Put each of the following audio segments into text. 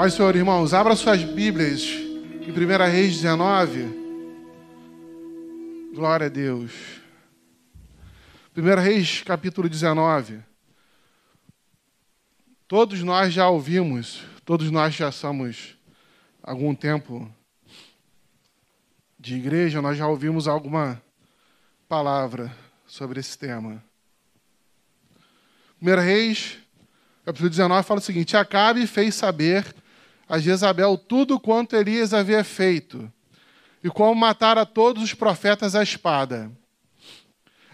Pai, Senhor, irmãos, abra suas Bíblias em 1 Reis 19. Glória a Deus. 1 Reis, capítulo 19. Todos nós já ouvimos, todos nós já somos algum tempo de igreja, nós já ouvimos alguma palavra sobre esse tema. 1 Reis, capítulo 19, fala o seguinte: Acabe fez saber a Jezabel tudo quanto Elias havia feito, e como matara todos os profetas à espada.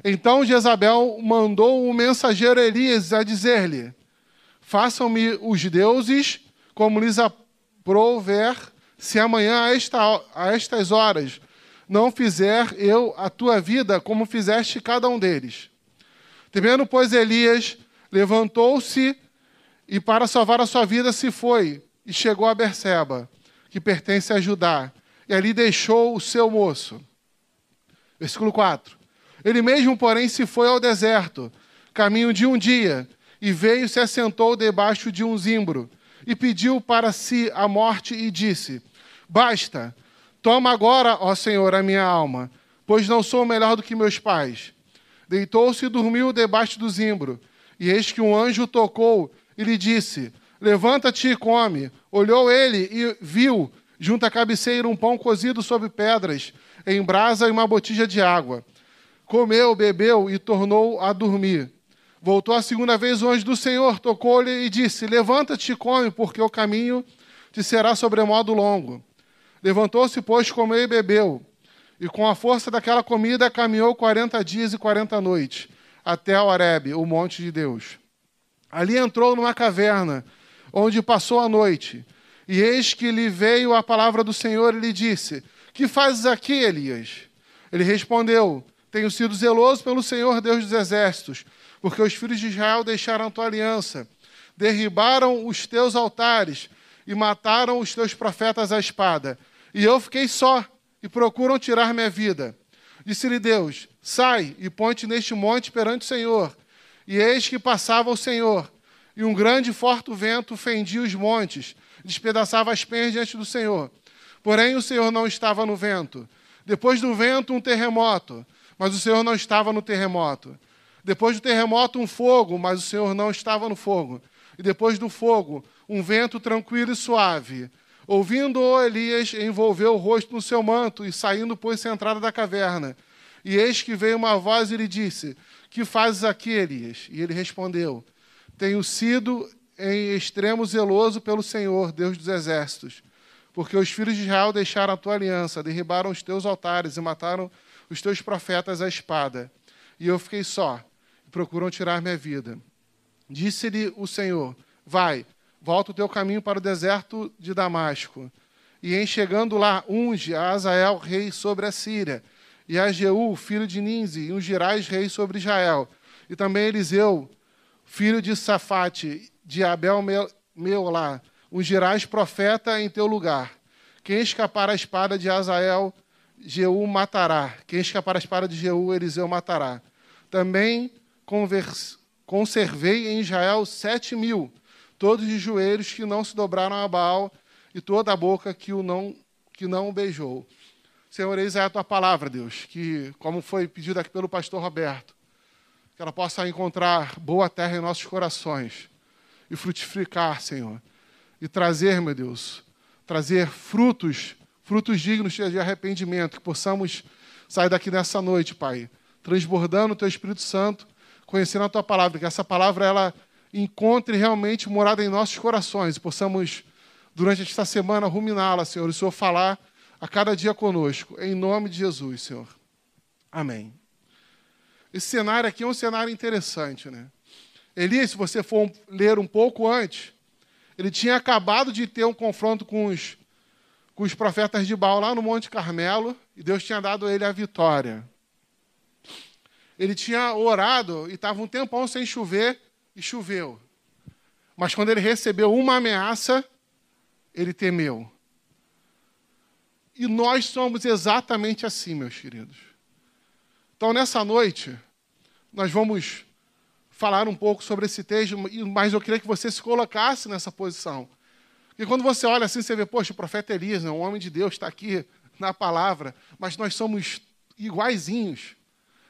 Então Jezabel mandou o mensageiro Elias a dizer-lhe: Façam-me os deuses como lhes aprouver, se amanhã a, esta, a estas horas não fizer eu a tua vida como fizeste cada um deles. Temendo, pois, Elias levantou-se e para salvar a sua vida se foi e chegou a Berseba, que pertence a Judá, e ali deixou o seu moço. Versículo 4. Ele mesmo, porém, se foi ao deserto, caminho de um dia, e veio se assentou debaixo de um zimbro, e pediu para si a morte e disse: Basta, toma agora, ó Senhor, a minha alma, pois não sou melhor do que meus pais. Deitou-se e dormiu debaixo do zimbro, e eis que um anjo tocou e lhe disse: Levanta-te e come. Olhou ele e viu, junto à cabeceira, um pão cozido sobre pedras, em brasa e uma botija de água. Comeu, bebeu e tornou a dormir. Voltou a segunda vez o anjo do Senhor, tocou-lhe e disse: Levanta-te e come, porque o caminho te será sobremodo longo. Levantou-se, pois, comeu e bebeu. E com a força daquela comida caminhou quarenta dias e quarenta noites, até Horebe, o monte de Deus. Ali entrou numa caverna, onde passou a noite. E eis que lhe veio a palavra do Senhor e lhe disse: Que fazes aqui, Elias? Ele respondeu: Tenho sido zeloso pelo Senhor Deus dos exércitos porque os filhos de Israel deixaram tua aliança, derribaram os teus altares e mataram os teus profetas à espada. E eu fiquei só, e procuram tirar minha vida. Disse-lhe Deus: Sai e ponte neste monte perante o Senhor. E eis que passava o Senhor, e um grande e forte vento fendia os montes, despedaçava as penhas diante do Senhor. Porém, o Senhor não estava no vento. Depois do vento, um terremoto, mas o Senhor não estava no terremoto. Depois do terremoto, um fogo, mas o Senhor não estava no fogo. E depois do fogo, um vento tranquilo e suave. Ouvindo-o, Elias envolveu o rosto no seu manto e saindo, pôs-se à entrada da caverna. E eis que veio uma voz e lhe disse: Que fazes aqui, Elias? E ele respondeu: Tenho sido em extremo zeloso pelo Senhor, Deus dos exércitos, porque os filhos de Israel deixaram a tua aliança, derribaram os teus altares e mataram os teus profetas à espada. E eu fiquei só procuram tirar minha vida. Disse-lhe o Senhor: Vai, volta o teu caminho para o deserto de Damasco. E em chegando lá, unge a Azael, rei sobre a Síria, e a Jeú, filho de Ninzi, e ungirás rei sobre Israel. E também Eliseu, filho de Safate, de Abel Meolá, ungirás profeta em teu lugar. Quem escapar a espada de Azael, Jeú matará. Quem escapar a espada de Jeú, Eliseu matará. Também conservei em Israel sete mil, todos de joelhos que não se dobraram a Baal, e toda a boca que o não, que não o beijou. Senhor, eis é a tua palavra, Deus, que, como foi pedido aqui pelo pastor Roberto, que ela possa encontrar boa terra em nossos corações e frutificar, Senhor, e trazer, meu Deus, trazer frutos, frutos dignos de arrependimento, que possamos sair daqui nessa noite, Pai, transbordando o teu Espírito Santo conhecendo a tua palavra, que essa palavra ela encontre realmente morada em nossos corações e possamos, durante esta semana, ruminá-la, Senhor, e o Senhor falar a cada dia conosco, em nome de Jesus, Senhor. Amém. Esse cenário aqui é um cenário interessante, né? Elias, se você for ler um pouco antes, ele tinha acabado de ter um confronto com os, com os profetas de Baal lá no Monte Carmelo, e Deus tinha dado a ele a vitória. Ele tinha orado e estava um tempão sem chover e choveu. Mas quando ele recebeu uma ameaça, ele temeu. E nós somos exatamente assim, meus queridos. Então, nessa noite, nós vamos falar um pouco sobre esse texto, mas eu queria que você se colocasse nessa posição. Porque quando você olha assim, você vê, poxa, o profeta Elias, né, um homem de Deus, está aqui na palavra, mas nós somos iguaizinhos.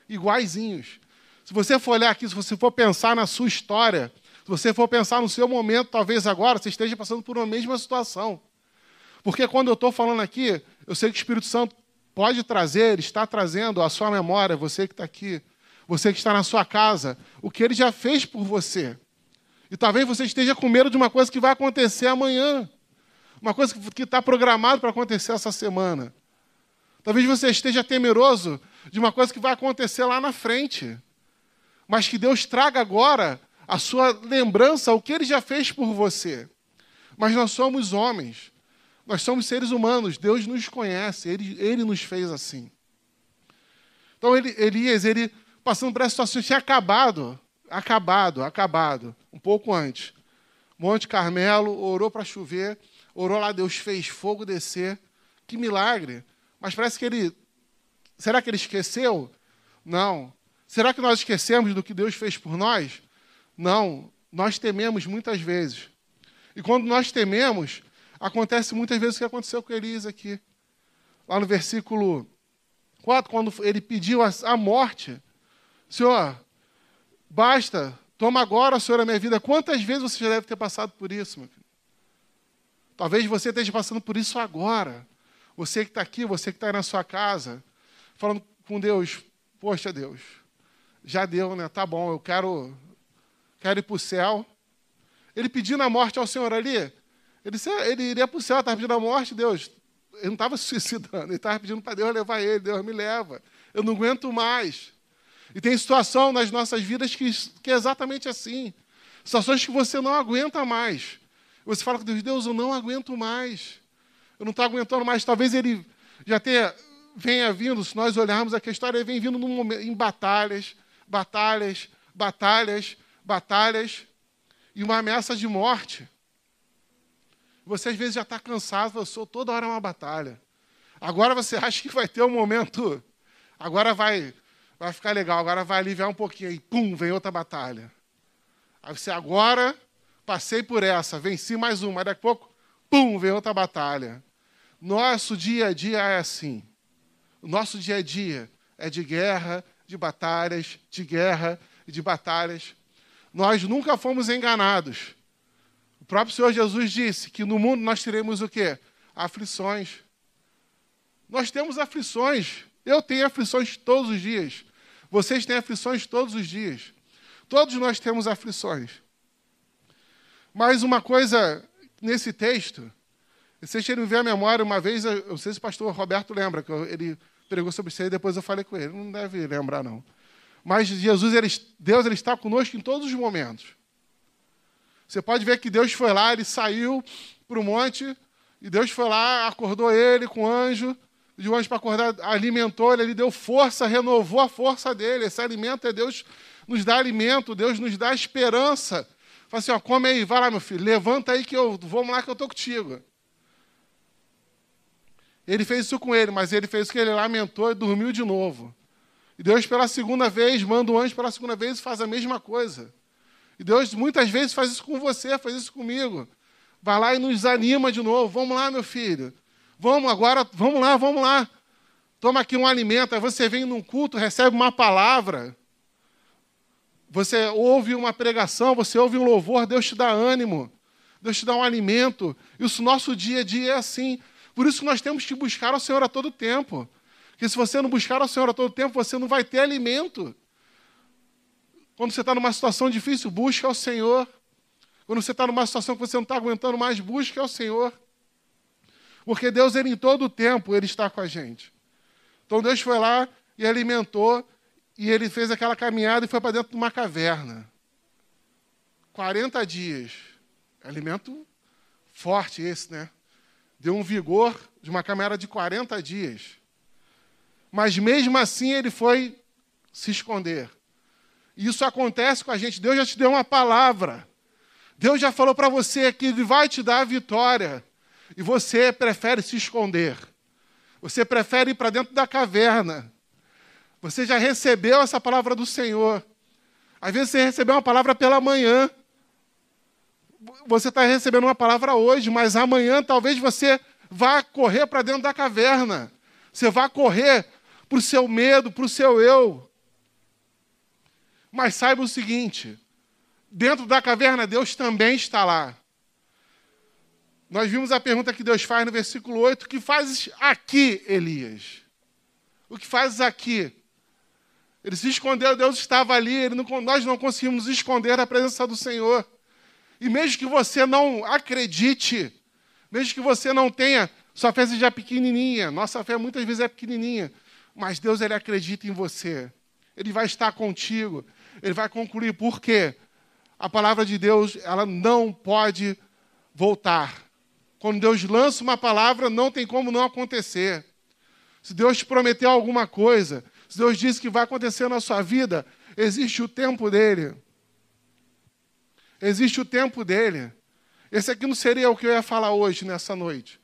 Iguaizinhos. Se você for olhar aqui, se você for pensar na sua história, se você for pensar no seu momento, talvez agora você esteja passando por uma mesma situação. Porque quando eu estou falando aqui, eu sei que o Espírito Santo pode trazer, está trazendo à sua memória, você que está aqui, você que está na sua casa, o que ele já fez por você. E talvez você esteja com medo de uma coisa que vai acontecer amanhã. Uma coisa que está programada para acontecer essa semana. Talvez você esteja temeroso de uma coisa que vai acontecer lá na frente. Mas que Deus traga agora a sua lembrança, o que ele já fez por você. Mas nós somos homens. Nós somos seres humanos. Deus nos conhece. Ele, ele nos fez assim. Então, ele, Elias, ele passando por essa situação, tinha acabado acabado, acabado, um pouco antes. Monte Carmelo, orou para chover, orou lá, Deus fez fogo descer. Que milagre! Mas parece que ele. Será que ele esqueceu? Não. Será que nós esquecemos do que Deus fez por nós? Não. Nós tememos muitas vezes. E quando nós tememos, acontece muitas vezes o que aconteceu com Elias aqui. Lá no versículo 4, quando ele pediu a morte. Senhor, Basta, toma agora, Senhor, a minha vida. Quantas vezes você já deve ter passado por isso, meu filho? Talvez você esteja passando por isso agora. Você que está aqui, você que está na sua casa, falando com Deus, poxa Deus, já deu, né? Tá bom, eu quero, quero ir para o céu. Ele pedindo a morte ao Senhor ali, ele, ele iria para o céu, estava pedindo a morte, Deus. Ele não estava se suicidando, ele estava pedindo para Deus levar ele, Deus me leva. Eu não aguento mais. E tem situação nas nossas vidas que, que é exatamente assim. Situações que você não aguenta mais. Você fala com Deus, Deus, eu não aguento mais. Eu não estou aguentando mais. Talvez ele já tenha, venha vindo, se nós olharmos aqui a história, ele vem vindo momento, em batalhas, batalhas, batalhas, batalhas, e uma ameaça de morte. Você às vezes já está cansado, eu sou toda hora uma batalha. Agora você acha que vai ter um momento, agora vai vai ficar legal, agora vai aliviar um pouquinho. Aí, pum, vem outra batalha. Aí você, agora, passei por essa, venci mais uma. Daqui a pouco, pum, vem outra batalha. Nosso dia a dia é assim. O nosso dia a dia é de guerra, de batalhas, de guerra e de batalhas. Nós nunca fomos enganados. O próprio Senhor Jesus disse que no mundo nós teremos o quê? Aflições. Nós temos aflições. Eu tenho aflições todos os dias. Vocês têm aflições todos os dias. Todos nós temos aflições. Mas uma coisa nesse texto, vocês têm me ver a memória, uma vez, eu não sei se o pastor Roberto lembra, que ele pregou sobre isso e depois eu falei com ele. Não deve lembrar, não. Mas Jesus, ele, Deus, ele está conosco em todos os momentos. Você pode ver que Deus foi lá, ele saiu para o monte, e Deus foi lá, acordou ele com o anjo, de anjo para acordar, alimentou ele, ele deu força, renovou a força dele. Esse alimento é Deus nos dá alimento, Deus nos dá esperança. Fala assim, ó, come aí, vai lá, meu filho, levanta aí que eu vamos lá que eu estou contigo. Ele fez isso com ele, mas ele fez isso que ele lamentou e dormiu de novo. E Deus, pela segunda vez, manda o anjo pela segunda vez e faz a mesma coisa. E Deus muitas vezes faz isso com você, faz isso comigo. Vai lá e nos anima de novo. Vamos lá, meu filho. Vamos agora, vamos lá, vamos lá. Toma aqui um alimento. Aí você vem num culto, recebe uma palavra. Você ouve uma pregação, você ouve um louvor, Deus te dá ânimo. Deus te dá um alimento. E o nosso dia a dia é assim. Por isso que nós temos que buscar ao Senhor a todo tempo. Porque se você não buscar ao Senhor a todo tempo, você não vai ter alimento. Quando você está numa situação difícil, busca ao Senhor. Quando você está numa situação que você não está aguentando mais, busque ao Senhor. Porque Deus, ele, em todo o tempo, ele está com a gente. Então Deus foi lá e alimentou, e ele fez aquela caminhada e foi para dentro de uma caverna. 40 dias. Alimento forte esse, né? Deu um vigor de uma caminhada de 40 dias. Mas mesmo assim ele foi se esconder. E isso acontece com a gente. Deus já te deu uma palavra. Deus já falou para você que Ele vai te dar a vitória e você prefere se esconder. Você prefere ir para dentro da caverna. Você já recebeu essa palavra do Senhor. Às vezes você recebeu uma palavra pela manhã. você está recebendo uma palavra hoje, mas amanhã talvez você vá correr para dentro da caverna. Você vá correr para o seu medo, para o seu eu. Mas saiba o seguinte: dentro da caverna, Deus também está lá. Nós vimos a pergunta que Deus faz no versículo 8: O que fazes aqui, Elias? O que fazes aqui? Ele se escondeu, Deus estava ali, não, nós não conseguimos esconder a presença do Senhor. E mesmo que você não acredite, mesmo que você não tenha, sua fé seja pequenininha, nossa fé muitas vezes é pequenininha, mas Deus ele acredita em você. Ele vai estar contigo. Ele vai concluir por quê? A palavra de Deus, ela não pode voltar. Quando Deus lança uma palavra, não tem como não acontecer. Se Deus te prometeu alguma coisa, se Deus disse que vai acontecer na sua vida, existe o tempo dele. Existe o tempo dele. Esse aqui não seria o que eu ia falar hoje, nessa noite.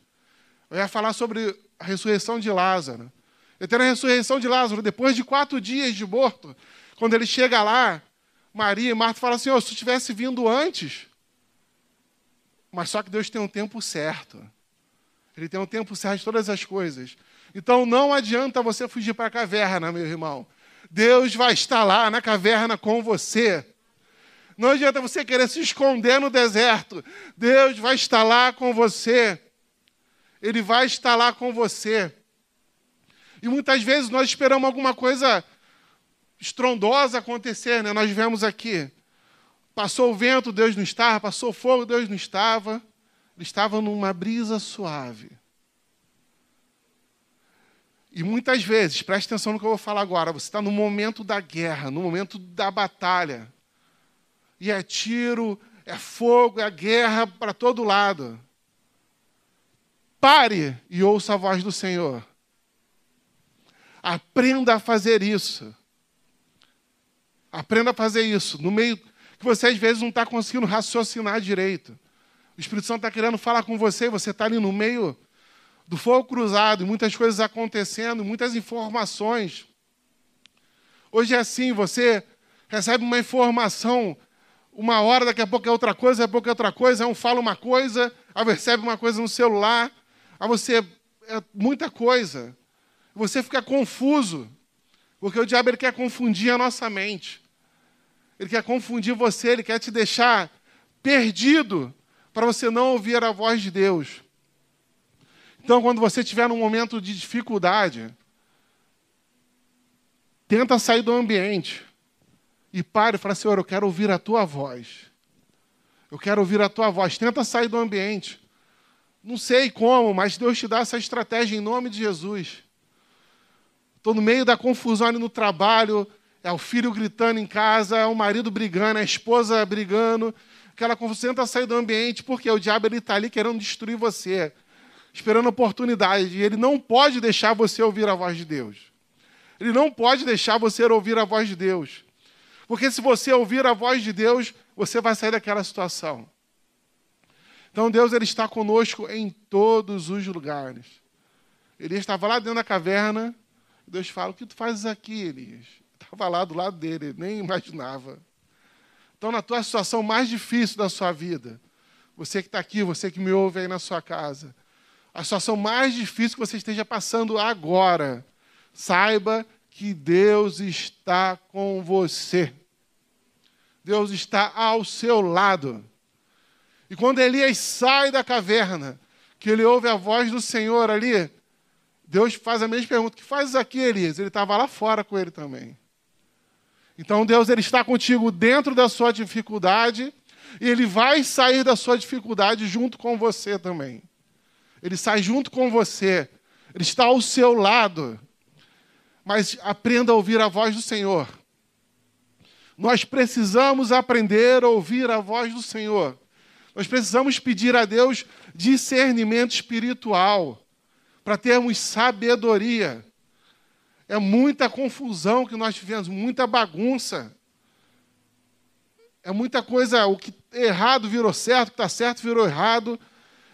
Eu ia falar sobre a ressurreição de Lázaro. Eu tenho a ressurreição de Lázaro, depois de quatro dias de morto, quando ele chega lá, Maria e Marta falam assim: oh, se tu tivesse vindo antes. Mas só que Deus tem um tempo certo. Ele tem um tempo certo de todas as coisas. Então não adianta você fugir para a caverna, meu irmão. Deus vai estar lá na caverna com você. Não adianta você querer se esconder no deserto. Deus vai estar lá com você. Ele vai estar lá com você. E muitas vezes nós esperamos alguma coisa estrondosa acontecer, né? Nós vemos aqui. Passou o vento, Deus não estava. Passou o fogo, Deus não estava. Ele estava numa brisa suave. E muitas vezes, preste atenção no que eu vou falar agora, você está no momento da guerra, no momento da batalha. E é tiro, é fogo, é guerra para todo lado. Pare e ouça a voz do Senhor. Aprenda a fazer isso. Aprenda a fazer isso. No meio que você às vezes não está conseguindo raciocinar direito. O Espírito Santo está querendo falar com você e você está ali no meio do fogo cruzado, muitas coisas acontecendo, muitas informações. Hoje é assim, você recebe uma informação, uma hora, daqui a pouco é outra coisa, daqui a pouco é outra coisa, um fala uma coisa, aí recebe uma coisa no celular, aí você. É muita coisa. Você fica confuso, porque o diabo ele quer confundir a nossa mente. Ele quer confundir você, ele quer te deixar perdido para você não ouvir a voz de Deus. Então, quando você estiver num momento de dificuldade, tenta sair do ambiente e pare e fala: Senhor, eu quero ouvir a tua voz. Eu quero ouvir a tua voz. Tenta sair do ambiente. Não sei como, mas Deus te dá essa estratégia em nome de Jesus. Estou no meio da confusão ali no trabalho, é o filho gritando em casa, é o marido brigando, é a esposa brigando. Aquela confusão, tenta sair do ambiente, porque o diabo está ali querendo destruir você esperando oportunidade. E ele não pode deixar você ouvir a voz de Deus. Ele não pode deixar você ouvir a voz de Deus. Porque se você ouvir a voz de Deus, você vai sair daquela situação. Então Deus ele está conosco em todos os lugares. Ele estava lá dentro da caverna, Deus fala: O que tu fazes aqui, Elias? Estava lá do lado dele, nem imaginava. Então, na tua situação mais difícil da sua vida, você que está aqui, você que me ouve aí na sua casa, a situação mais difícil que você esteja passando agora, saiba que Deus está com você. Deus está ao seu lado. E quando Elias sai da caverna, que ele ouve a voz do Senhor ali, Deus faz a mesma pergunta: que fazes aqui, Elias? Ele estava lá fora com ele também. Então Deus ele está contigo dentro da sua dificuldade e ele vai sair da sua dificuldade junto com você também. Ele sai junto com você. Ele está ao seu lado. Mas aprenda a ouvir a voz do Senhor. Nós precisamos aprender a ouvir a voz do Senhor. Nós precisamos pedir a Deus discernimento espiritual para termos sabedoria. É muita confusão que nós tivemos, muita bagunça. É muita coisa, o que errado virou certo, o que está certo virou errado.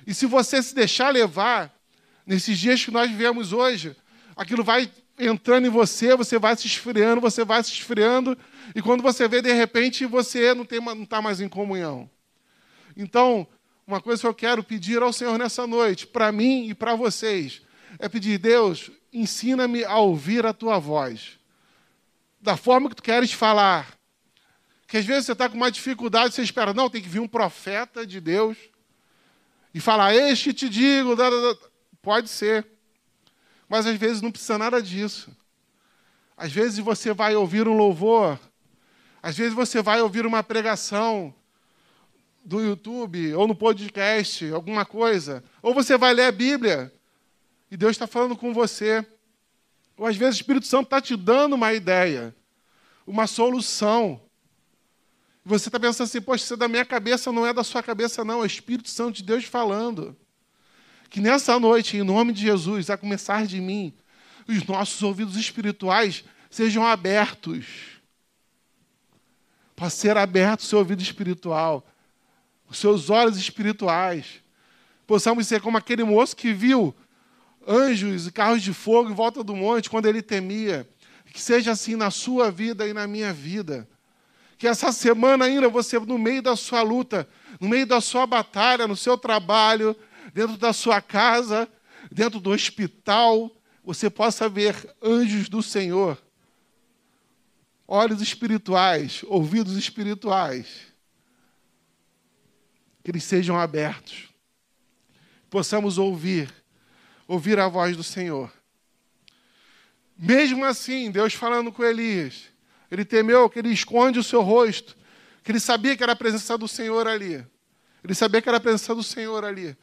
E se você se deixar levar, nesses dias que nós vivemos hoje, aquilo vai entrando em você, você vai se esfriando, você vai se esfriando, e quando você vê, de repente, você não está mais em comunhão. Então, uma coisa que eu quero pedir ao Senhor nessa noite, para mim e para vocês, é pedir, Deus, ensina-me a ouvir a tua voz. Da forma que tu queres falar. Que às vezes você está com uma dificuldade, você espera, não, tem que vir um profeta de Deus e falar, este te digo. Pode ser. Mas às vezes não precisa nada disso. Às vezes você vai ouvir um louvor, às vezes você vai ouvir uma pregação do YouTube ou no podcast, alguma coisa, ou você vai ler a Bíblia e Deus está falando com você. Ou às vezes o Espírito Santo está te dando uma ideia, uma solução. Você está pensando assim, poxa, isso é da minha cabeça, não é da sua cabeça, não, é o Espírito Santo de Deus falando. Que nessa noite, em nome de Jesus, a começar de mim, os nossos ouvidos espirituais sejam abertos. Para ser aberto o seu ouvido espiritual, os seus olhos espirituais. Possamos ser como aquele moço que viu anjos e carros de fogo em volta do monte quando ele temia. Que seja assim na sua vida e na minha vida. Que essa semana ainda você, no meio da sua luta, no meio da sua batalha, no seu trabalho, dentro da sua casa, dentro do hospital, você possa ver anjos do Senhor. Olhos espirituais, ouvidos espirituais. Que eles sejam abertos. Possamos ouvir, ouvir a voz do Senhor. Mesmo assim, Deus falando com Elias, ele temeu que ele esconde o seu rosto, que ele sabia que era a presença do Senhor ali. Ele sabia que era a presença do Senhor ali.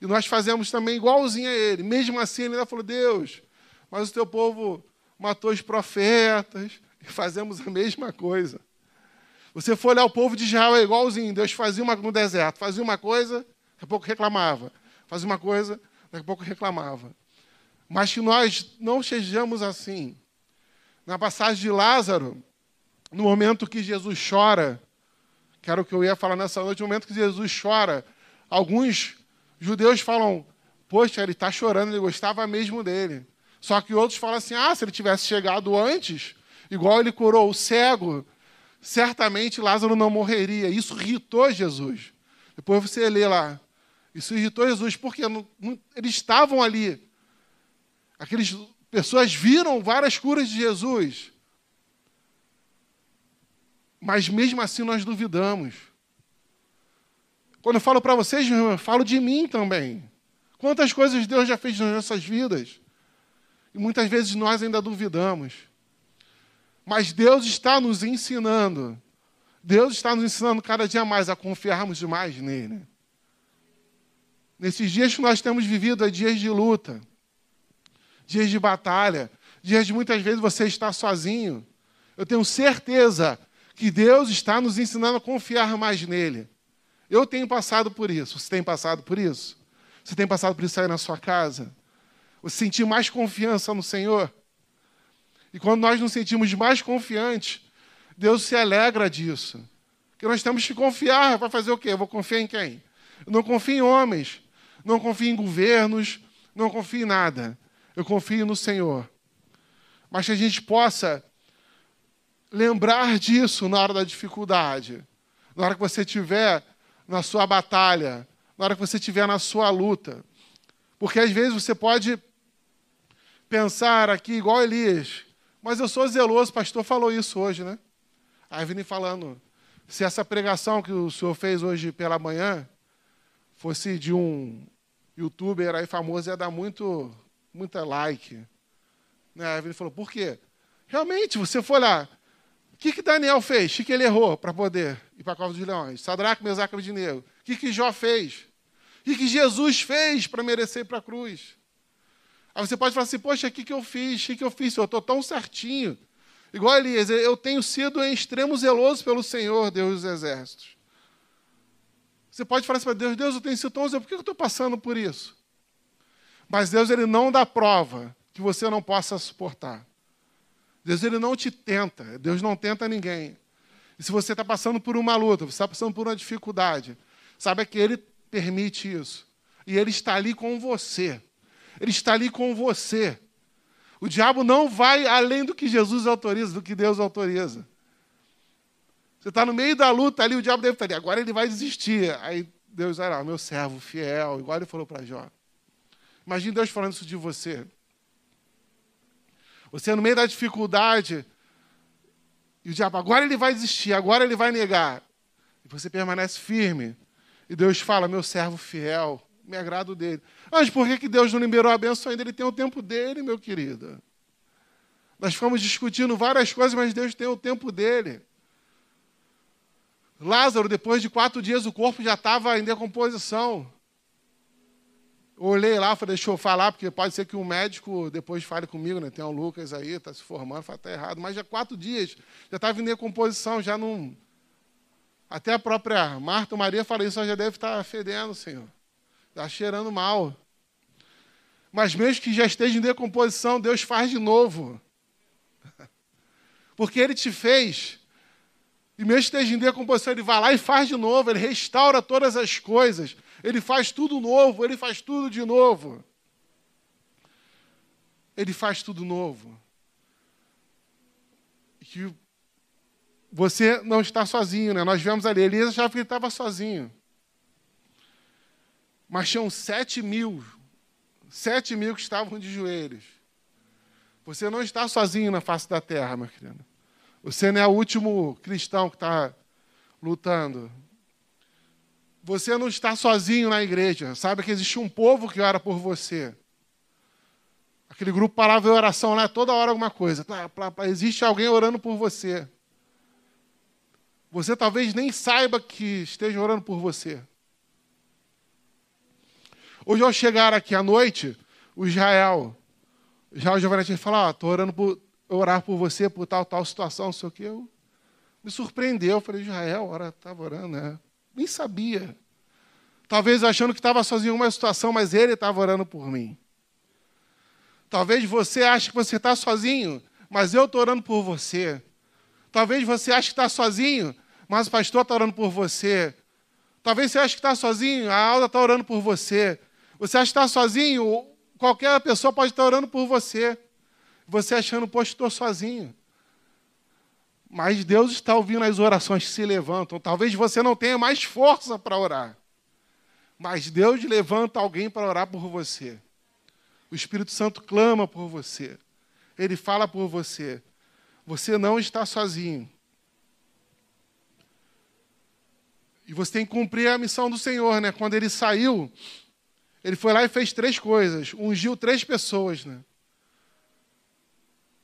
E nós fazemos também igualzinho a ele. Mesmo assim, ele ainda falou: Deus, mas o teu povo matou os profetas. E fazemos a mesma coisa. Você for olhar o povo de Israel é igualzinho. Deus fazia uma no deserto, fazia uma coisa, daqui a pouco reclamava. Fazia uma coisa, daqui a pouco reclamava. Mas que nós não sejamos assim. Na passagem de Lázaro, no momento que Jesus chora, que era o que eu ia falar nessa noite, no momento que Jesus chora, alguns judeus falam, poxa, ele está chorando, ele gostava mesmo dele. Só que outros falam assim, ah, se ele tivesse chegado antes, igual ele curou o cego, certamente Lázaro não morreria. Isso irritou Jesus. Depois você lê lá. Isso irritou Jesus, porque eles estavam ali. Aquelas pessoas viram várias curas de Jesus. Mas mesmo assim nós duvidamos. Quando eu falo para vocês, eu falo de mim também. Quantas coisas Deus já fez nas nossas vidas? E muitas vezes nós ainda duvidamos. Mas Deus está nos ensinando. Deus está nos ensinando cada dia mais a confiarmos mais nele. Nesses dias que nós temos vivido, é dias de luta, dias de batalha, dias de muitas vezes você estar sozinho. Eu tenho certeza que Deus está nos ensinando a confiar mais nele. Eu tenho passado por isso. Você tem passado por isso? Você tem passado por isso aí na sua casa? Você sentir mais confiança no Senhor? E quando nós nos sentimos mais confiantes, Deus se alegra disso. Porque nós temos que confiar. Vai fazer o quê? Eu vou confiar em quem? Eu não confio em homens, não confio em governos, não confio em nada. Eu confio no Senhor. Mas que a gente possa lembrar disso na hora da dificuldade. Na hora que você estiver na sua batalha, na hora que você estiver na sua luta. Porque às vezes você pode pensar aqui igual Elias, mas eu sou zeloso, o pastor falou isso hoje, né? Aí vim falando, se essa pregação que o senhor fez hoje pela manhã fosse de um youtuber aí famoso, ia dar muito, muita like. Né? Ele falou, por quê? Realmente, você foi lá, o que, que Daniel fez? O que, que ele errou para poder ir para a cova dos leões? Sadraque, Mesaque e Abednego. O que, que Jó fez? O que, que Jesus fez para merecer ir para a cruz? Aí você pode falar assim, poxa, o que, que eu fiz? O que, que eu fiz? Eu estou tão certinho. Igual Elias, eu tenho sido em extremo zeloso pelo Senhor, Deus dos exércitos. Você pode falar assim para Deus, Deus, eu tenho sido tão por que eu estou passando por isso? Mas Deus ele não dá prova que você não possa suportar. Deus ele não te tenta, Deus não tenta ninguém. E se você está passando por uma luta, você está passando por uma dificuldade, saiba que Ele permite isso. E Ele está ali com você. Ele está ali com você. O diabo não vai além do que Jesus autoriza, do que Deus autoriza. Você está no meio da luta ali, o diabo deve estar ali. Agora ele vai desistir. Aí Deus era meu servo fiel, igual ele falou para Jó. Imagine Deus falando isso de você. Você no meio da dificuldade, e o diabo, agora ele vai desistir, agora ele vai negar. E você permanece firme. E Deus fala, meu servo fiel, me agrado dele. Mas por que, que Deus não liberou a benção ainda? Ele tem o tempo dele, meu querido. Nós fomos discutindo várias coisas, mas Deus tem o tempo dele. Lázaro, depois de quatro dias, o corpo já estava em decomposição. Olhei lá, falei, deixa eu falar, porque pode ser que um médico depois fale comigo, né? Tem o Lucas aí, está se formando, fala, está errado. Mas já quatro dias, já estava em decomposição, já não. Até a própria Marta Maria fala isso, já deve estar fedendo, Senhor. Está cheirando mal. Mas mesmo que já esteja em decomposição, Deus faz de novo. Porque Ele te fez. E mesmo em decomposição, Ele vai lá e faz de novo. Ele restaura todas as coisas. Ele faz tudo novo. Ele faz tudo de novo. Ele faz tudo novo. Que você não está sozinho, né? Nós vemos ali, Elias achava que ele estava sozinho. Mas tinham sete mil, sete mil que estavam de joelhos. Você não está sozinho na face da terra, meu querido. Você não é o último cristão que está lutando. Você não está sozinho na igreja. Sabe que existe um povo que ora por você. Aquele grupo palavra de oração lá, toda hora alguma coisa. Existe alguém orando por você. Você talvez nem saiba que esteja orando por você. Hoje, ao chegar aqui à noite, o Israel, já o Giovanni falou, estou orando por orar por você por tal, tal situação, não sei o que. Eu, me surpreendeu, eu falei, Israel, ora, estava orando, né? Nem sabia. Talvez achando que estava sozinho em uma situação, mas ele estava orando por mim. Talvez você ache que você está sozinho, mas eu estou orando por você. Talvez você ache que está sozinho, mas o pastor está orando por você. Talvez você ache que está sozinho, a Alda está orando por você. Você acha que está sozinho? Qualquer pessoa pode estar orando por você. Você achando, poxa, estou sozinho. Mas Deus está ouvindo as orações que se levantam. Talvez você não tenha mais força para orar. Mas Deus levanta alguém para orar por você. O Espírito Santo clama por você. Ele fala por você. Você não está sozinho. E você tem que cumprir a missão do Senhor, né? Quando ele saiu ele foi lá e fez três coisas, ungiu três pessoas, né?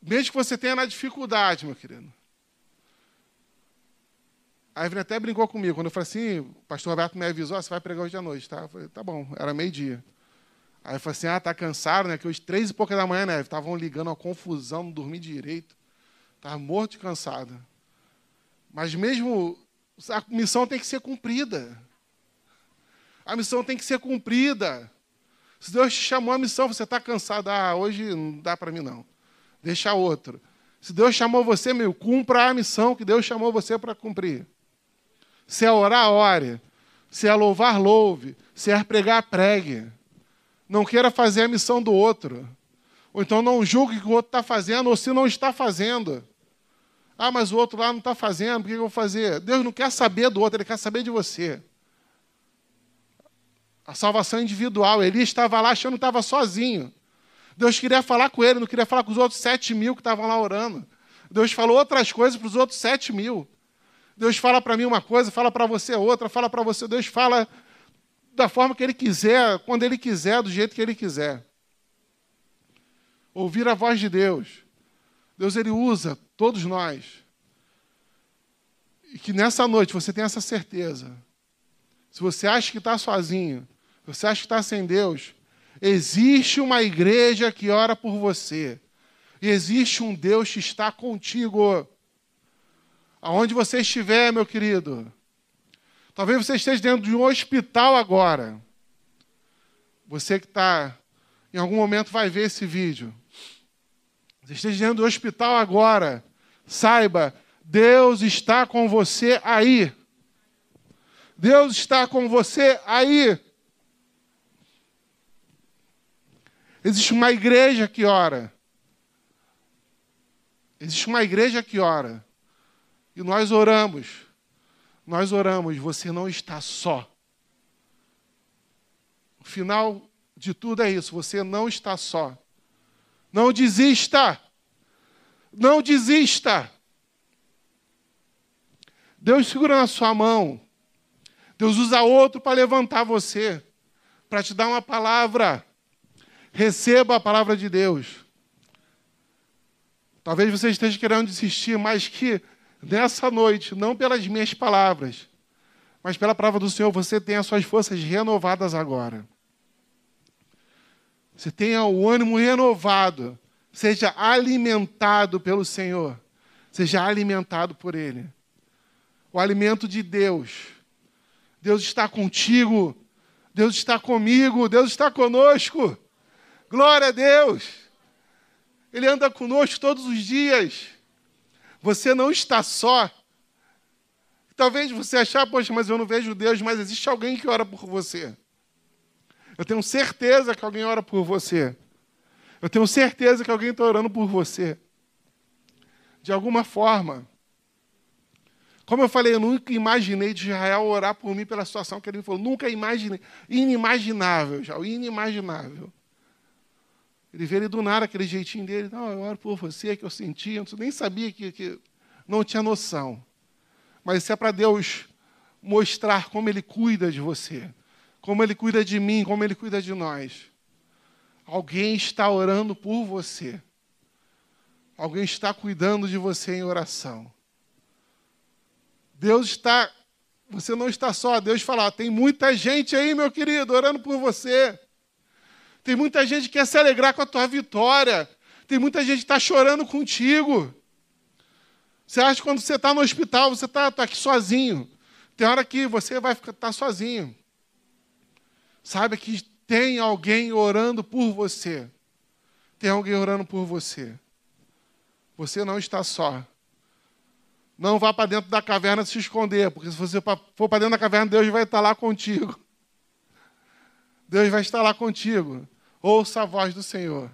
Mesmo que você tenha na dificuldade, meu querido. A Evelyn até brincou comigo, quando eu falei assim, o pastor Roberto me avisou, você vai pregar hoje à noite, tá? Eu falei, tá bom, era meio-dia. Aí eu falei assim, ah, tá cansado, né? Que hoje, três e pouca da manhã, né? Estavam ligando a confusão, não dormi direito. Estava morto de cansado. Mas mesmo, a missão tem que ser cumprida. A missão tem que ser cumprida. Se Deus te chamou a missão, você está cansado, ah, hoje não dá para mim não. Deixa outro. Se Deus chamou você, meu, cumpra a missão que Deus chamou você para cumprir. Se é orar, ore. Se é louvar, louve. Se é pregar, pregue. Não queira fazer a missão do outro. Ou então não julgue o que o outro está fazendo, ou se não está fazendo. Ah, mas o outro lá não está fazendo, por que eu vou fazer? Deus não quer saber do outro, Ele quer saber de você. A salvação individual. Ele estava lá achando que estava sozinho. Deus queria falar com ele, não queria falar com os outros sete mil que estavam lá orando. Deus falou outras coisas para os outros sete mil. Deus fala para mim uma coisa, fala para você outra, fala para você. Deus fala da forma que Ele quiser, quando Ele quiser, do jeito que Ele quiser. Ouvir a voz de Deus. Deus, Ele usa todos nós. E que nessa noite você tenha essa certeza. Se você acha que está sozinho, você acha que está sem Deus? Existe uma igreja que ora por você. E existe um Deus que está contigo. Aonde você estiver, meu querido. Talvez você esteja dentro de um hospital agora. Você que está, em algum momento, vai ver esse vídeo. Você esteja dentro do hospital agora. Saiba, Deus está com você aí. Deus está com você aí. Existe uma igreja que ora. Existe uma igreja que ora. E nós oramos. Nós oramos. Você não está só. O final de tudo é isso: você não está só. Não desista. Não desista. Deus segura na sua mão. Deus usa outro para levantar você, para te dar uma palavra. Receba a palavra de Deus. Talvez você esteja querendo desistir, mas que nessa noite, não pelas minhas palavras, mas pela palavra do Senhor, você tenha as suas forças renovadas agora. Você tenha o ânimo renovado. Seja alimentado pelo Senhor. Seja alimentado por Ele. O alimento de Deus. Deus está contigo. Deus está comigo. Deus está conosco. Glória a Deus. Ele anda conosco todos os dias. Você não está só. Talvez você achar, poxa, mas eu não vejo Deus, mas existe alguém que ora por você. Eu tenho certeza que alguém ora por você. Eu tenho certeza que alguém está orando por você. De alguma forma. Como eu falei, eu nunca imaginei de Israel orar por mim pela situação que ele me falou. Nunca imaginei. Inimaginável, já. Inimaginável. Ele veio do nada, aquele jeitinho dele. Não, eu oro por você, que eu senti. Eu nem sabia que, que não tinha noção. Mas isso é para Deus mostrar como Ele cuida de você, como Ele cuida de mim, como Ele cuida de nós. Alguém está orando por você. Alguém está cuidando de você em oração. Deus está. Você não está só. Deus fala: tem muita gente aí, meu querido, orando por você. Tem muita gente que quer se alegrar com a tua vitória. Tem muita gente que está chorando contigo. Você acha que quando você está no hospital, você está tá aqui sozinho. Tem hora que você vai estar tá sozinho. Saiba que tem alguém orando por você. Tem alguém orando por você. Você não está só. Não vá para dentro da caverna se esconder, porque se você for para dentro da caverna, Deus vai estar lá contigo. Deus vai estar lá contigo. Ouça a voz do Senhor.